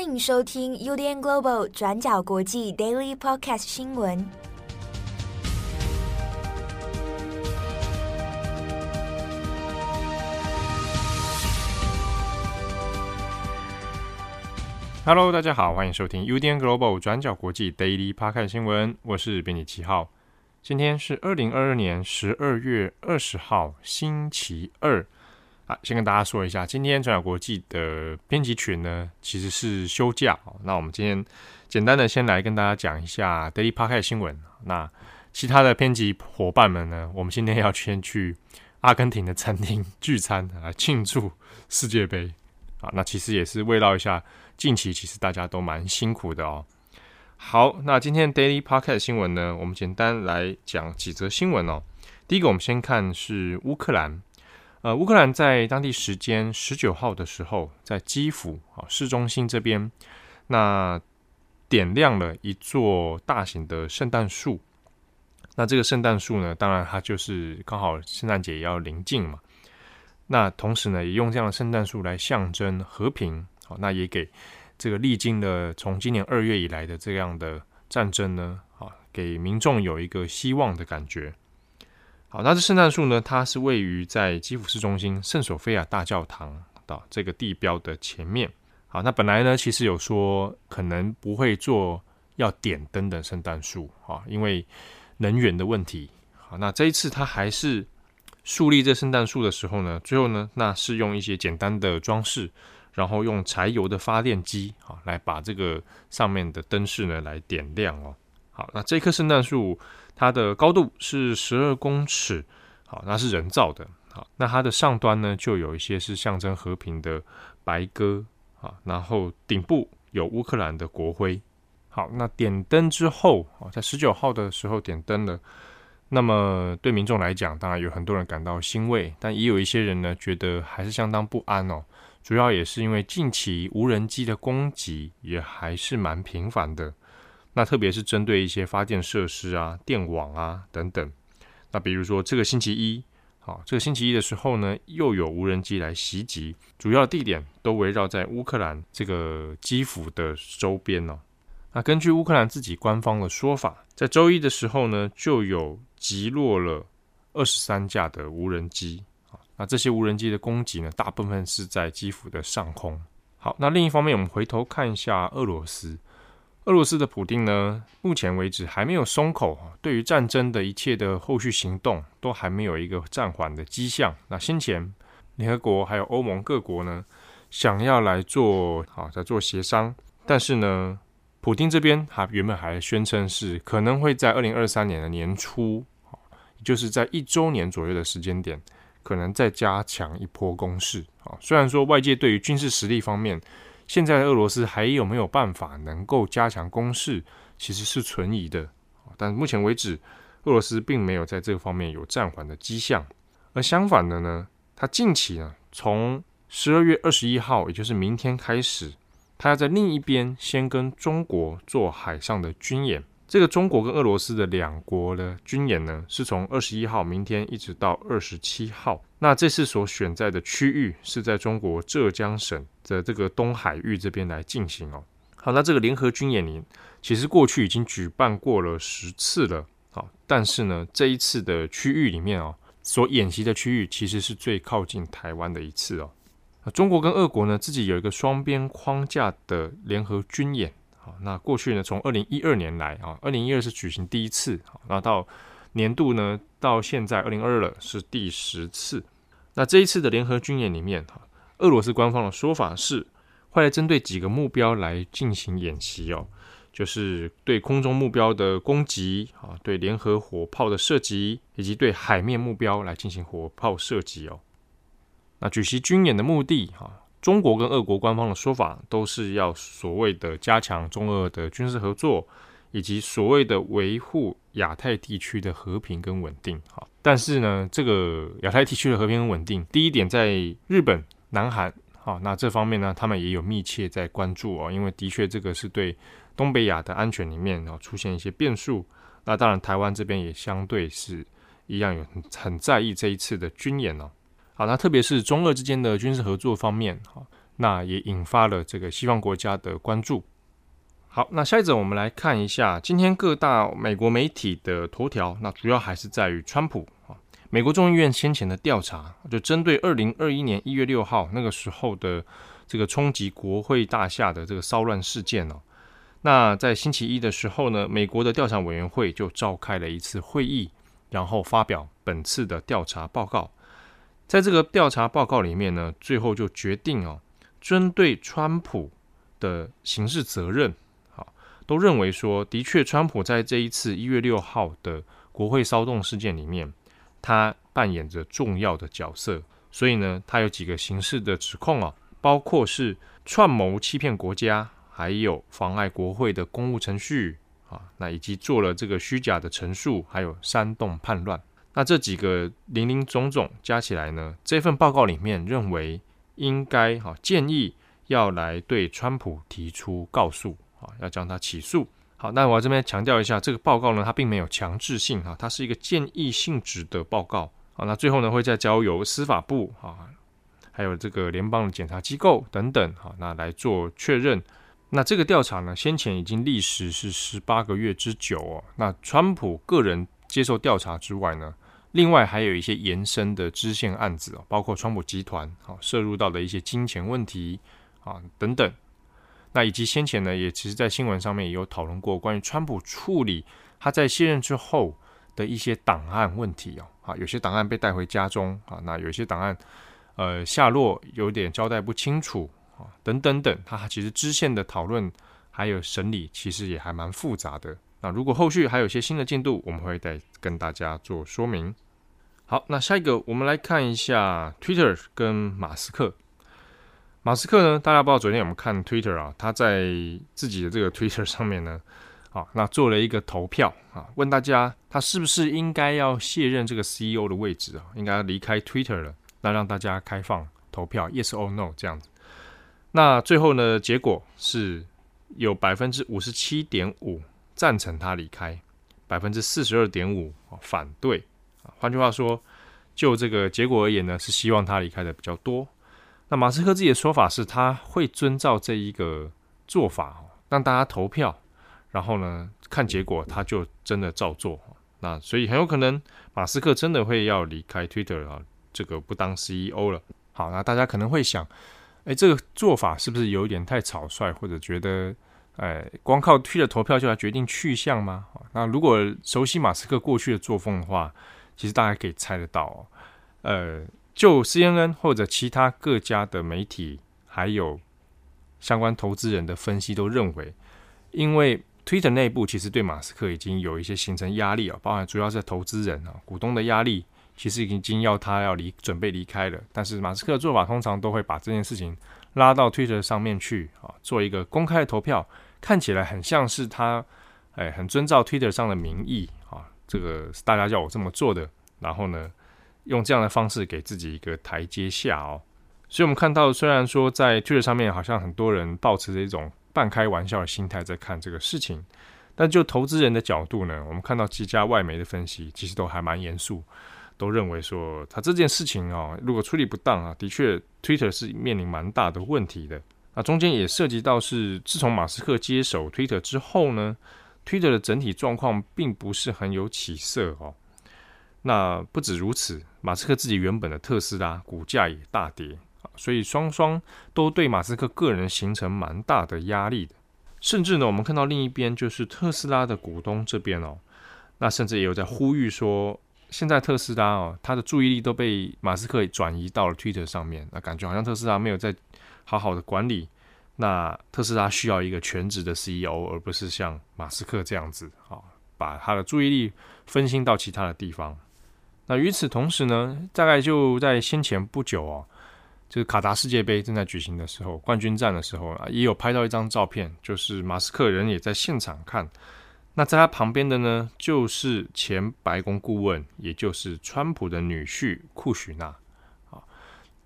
欢迎收听 UDN Global 转角国际 Daily Podcast 新闻。Hello，大家好，欢迎收听 UDN Global 转角国际 Daily Podcast 新闻。我是编辑七号，今天是二零二二年十二月二十号，星期二。啊，先跟大家说一下，今天转角国际的编辑群呢，其实是休假。那我们今天简单的先来跟大家讲一下 Daily Podcast 新闻。那其他的编辑伙伴们呢，我们今天要先去阿根廷的餐厅 聚餐来庆祝世界杯。啊，那其实也是慰劳一下近期其实大家都蛮辛苦的哦。好，那今天 Daily Podcast 新闻呢，我们简单来讲几则新闻哦。第一个，我们先看是乌克兰。呃，乌克兰在当地时间十九号的时候，在基辅啊市中心这边，那点亮了一座大型的圣诞树。那这个圣诞树呢，当然它就是刚好圣诞节要临近嘛。那同时呢，也用这样的圣诞树来象征和平。好，那也给这个历经了从今年二月以来的这样的战争呢，啊，给民众有一个希望的感觉。好，那这圣诞树呢，它是位于在基辅市中心圣索菲亚大教堂的这个地标的前面。好，那本来呢，其实有说可能不会做要点灯的圣诞树啊，因为能源的问题。好，那这一次它还是树立这圣诞树的时候呢，最后呢，那是用一些简单的装饰，然后用柴油的发电机啊，来把这个上面的灯饰呢来点亮哦。好，那这棵圣诞树。它的高度是十二公尺，好，那是人造的，好，那它的上端呢，就有一些是象征和平的白鸽，啊，然后顶部有乌克兰的国徽，好，那点灯之后，啊，在十九号的时候点灯了，那么对民众来讲，当然有很多人感到欣慰，但也有一些人呢，觉得还是相当不安哦，主要也是因为近期无人机的攻击也还是蛮频繁的。那特别是针对一些发电设施啊、电网啊等等。那比如说这个星期一，好，这个星期一的时候呢，又有无人机来袭击，主要地点都围绕在乌克兰这个基辅的周边哦。那根据乌克兰自己官方的说法，在周一的时候呢，就有击落了二十三架的无人机。那这些无人机的攻击呢，大部分是在基辅的上空。好，那另一方面，我们回头看一下俄罗斯。俄罗斯的普丁呢，目前为止还没有松口，对于战争的一切的后续行动都还没有一个暂缓的迹象。那先前联合国还有欧盟各国呢，想要来做好在做协商，但是呢，普丁这边他原本还宣称是可能会在二零二三年的年初，也就是在一周年左右的时间点，可能再加强一波攻势啊。虽然说外界对于军事实力方面，现在的俄罗斯还有没有办法能够加强攻势，其实是存疑的。但目前为止，俄罗斯并没有在这个方面有暂缓的迹象。而相反的呢，他近期呢，从十二月二十一号，也就是明天开始，他要在另一边先跟中国做海上的军演。这个中国跟俄罗斯的两国的军演呢，是从二十一号明天一直到二十七号。那这次所选在的区域是在中国浙江省的这个东海域这边来进行哦。好，那这个联合军演呢，其实过去已经举办过了十次了。好，但是呢，这一次的区域里面哦，所演习的区域其实是最靠近台湾的一次哦。中国跟俄国呢，自己有一个双边框架的联合军演。好，那过去呢，从二零一二年来啊，二零一二是举行第一次，好，那到年度呢，到现在二零二二了是第十次。那这一次的联合军演里面，哈，俄罗斯官方的说法是会来针对几个目标来进行演习哦，就是对空中目标的攻击啊，对联合火炮的射击，以及对海面目标来进行火炮射击哦。那举行军演的目的，哈。中国跟俄国官方的说法都是要所谓的加强中俄的军事合作，以及所谓的维护亚太地区的和平跟稳定。好，但是呢，这个亚太地区的和平跟稳定，第一点在日本、南韩，好，那这方面呢，他们也有密切在关注哦，因为的确这个是对东北亚的安全里面哦出现一些变数。那当然，台湾这边也相对是一样有很很在意这一次的军演哦。好，那特别是中俄之间的军事合作方面，哈，那也引发了这个西方国家的关注。好，那下一则我们来看一下今天各大美国媒体的头条。那主要还是在于川普啊，美国众议院先前的调查，就针对二零二一年一月六号那个时候的这个冲击国会大厦的这个骚乱事件哦。那在星期一的时候呢，美国的调查委员会就召开了一次会议，然后发表本次的调查报告。在这个调查报告里面呢，最后就决定哦，针对川普的刑事责任。都认为说，的确，川普在这一次一月六号的国会骚动事件里面，他扮演着重要的角色。所以呢，他有几个刑事的指控啊，包括是串谋欺骗国家，还有妨碍国会的公务程序啊，那以及做了这个虚假的陈述，还有煽动叛乱。那这几个林林总总加起来呢，这份报告里面认为应该哈建议要来对川普提出告诉。啊，要将他起诉。好，那我这边强调一下，这个报告呢，它并没有强制性哈，它是一个建议性质的报告。好，那最后呢，会再交由司法部啊，还有这个联邦的检察机构等等，好，那来做确认。那这个调查呢，先前已经历时是十八个月之久哦。那川普个人接受调查之外呢，另外还有一些延伸的支线案子哦，包括川普集团啊涉入到的一些金钱问题啊等等。那以及先前呢，也其实在新闻上面也有讨论过关于川普处理他在卸任之后的一些档案问题哦，啊，有些档案被带回家中啊，那有些档案呃下落有点交代不清楚啊，等等等，他其实支线的讨论还有审理其实也还蛮复杂的。那如果后续还有一些新的进度，我们会再跟大家做说明。好，那下一个我们来看一下 Twitter 跟马斯克。马斯克呢？大家不知道昨天有没有看 Twitter 啊？他在自己的这个 Twitter 上面呢，啊，那做了一个投票啊，问大家他是不是应该要卸任这个 CEO 的位置啊？应该要离开 Twitter 了？那让大家开放投票，Yes or No 这样子。那最后呢，结果是有百分之五十七点五赞成他离开，百分之四十二点五反对。换句话说，就这个结果而言呢，是希望他离开的比较多。那马斯克自己的说法是，他会遵照这一个做法，让大家投票，然后呢，看结果，他就真的照做。那所以很有可能，马斯克真的会要离开 Twitter 啊，这个不当 CEO 了。好，那大家可能会想，哎，这个做法是不是有点太草率，或者觉得，哎，光靠 Twitter 投票就来决定去向吗？那如果熟悉马斯克过去的作风的话，其实大家可以猜得到，呃。就 CNN 或者其他各家的媒体，还有相关投资人的分析，都认为，因为 Twitter 内部其实对马斯克已经有一些形成压力啊，包含主要是投资人啊、股东的压力，其实已经要他要离准备离开了。但是马斯克的做法通常都会把这件事情拉到 Twitter 上面去啊，做一个公开的投票，看起来很像是他哎很遵照 Twitter 上的民意啊，这个是大家叫我这么做的，然后呢，用这样的方式给自己一个台阶下哦，所以我们看到，虽然说在 Twitter 上面好像很多人抱持着一种半开玩笑的心态在看这个事情，但就投资人的角度呢，我们看到几家外媒的分析其实都还蛮严肃，都认为说他这件事情哦，如果处理不当啊，的确 Twitter 是面临蛮大的问题的。那中间也涉及到是自从马斯克接手 Twitter 之后呢，Twitter 的整体状况并不是很有起色哦。那不止如此，马斯克自己原本的特斯拉股价也大跌，所以双双都对马斯克个人形成蛮大的压力的。甚至呢，我们看到另一边就是特斯拉的股东这边哦，那甚至也有在呼吁说，现在特斯拉哦，他的注意力都被马斯克转移到了 Twitter 上面，那感觉好像特斯拉没有在好好的管理，那特斯拉需要一个全职的 CEO，而不是像马斯克这样子啊，把他的注意力分心到其他的地方。那与此同时呢，大概就在先前不久哦，就是卡达世界杯正在举行的时候，冠军战的时候啊，也有拍到一张照片，就是马斯克人也在现场看。那在他旁边的呢，就是前白宫顾问，也就是川普的女婿库许纳。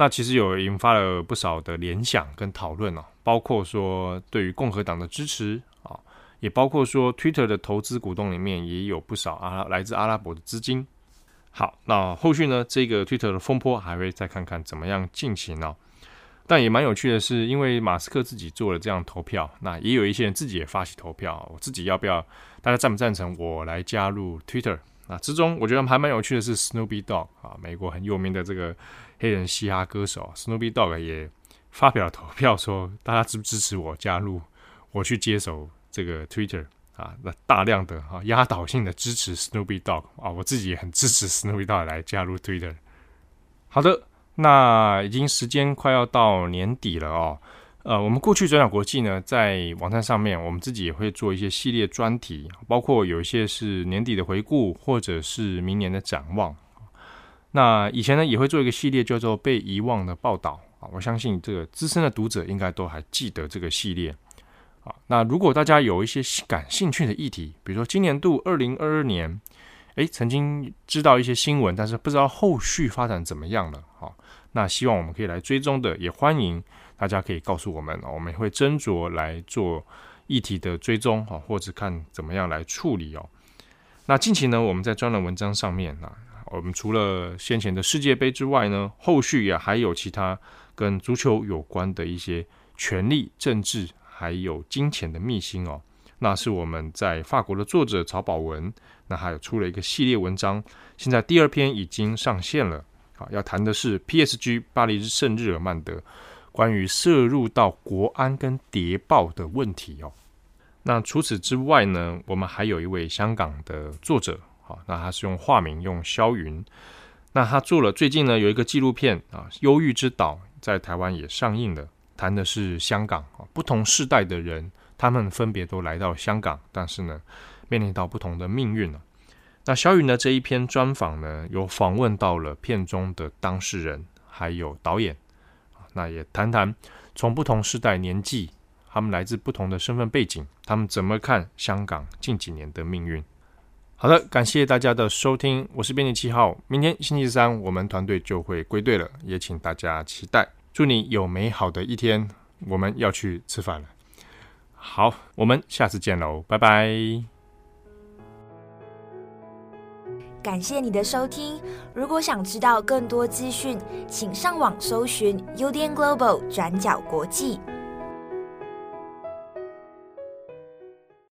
那其实有引发了不少的联想跟讨论哦，包括说对于共和党的支持啊，也包括说 Twitter 的投资股东里面也有不少阿拉来自阿拉伯的资金。好，那后续呢？这个 Twitter 的风波还会再看看怎么样进行、哦？但也蛮有趣的是，因为马斯克自己做了这样投票，那也有一些人自己也发起投票，我自己要不要？大家赞不赞成我来加入 Twitter？那之中，我觉得还蛮有趣的是 Snoopy Dog 啊，美国很有名的这个黑人嘻哈歌手 Snoopy Dogg 也发表了投票，说大家支不支持我加入，我去接手这个 Twitter 啊？那大量的啊压倒性的支持 Snoopy Dogg 啊，我自己也很支持 Snoopy Dogg 来加入 Twitter。好的。那已经时间快要到年底了哦，呃，我们过去转角国际呢，在网站上面，我们自己也会做一些系列专题，包括有一些是年底的回顾，或者是明年的展望。那以前呢，也会做一个系列叫做《被遗忘的报道》啊，我相信这个资深的读者应该都还记得这个系列啊。那如果大家有一些感兴趣的议题，比如说今年度二零二二年，诶，曾经知道一些新闻，但是不知道后续发展怎么样了，好。那希望我们可以来追踪的，也欢迎大家可以告诉我们，我们会斟酌来做议题的追踪哈，或者看怎么样来处理哦。那近期呢，我们在专栏文章上面啊，我们除了先前的世界杯之外呢，后续也还有其他跟足球有关的一些权力、政治还有金钱的秘辛哦。那是我们在法国的作者曹宝文，那还有出了一个系列文章，现在第二篇已经上线了。啊，要谈的是 PSG 巴黎圣日耳曼的关于涉入到国安跟谍报的问题哦。那除此之外呢，我们还有一位香港的作者，好，那他是用化名用萧云，那他做了最近呢有一个纪录片啊，《忧郁之岛》在台湾也上映了，谈的是香港啊不同世代的人，他们分别都来到香港，但是呢面临到不同的命运了。那肖云的这一篇专访呢，有访问到了片中的当事人，还有导演，那也谈谈从不同世代年纪，他们来自不同的身份背景，他们怎么看香港近几年的命运。好的，感谢大家的收听，我是编辑七号，明天星期三我们团队就会归队了，也请大家期待。祝你有美好的一天，我们要去吃饭了。好，我们下次见喽，拜拜。感谢你的收听。如果想知道更多资讯，请上网搜寻 UDN Global 转角国际。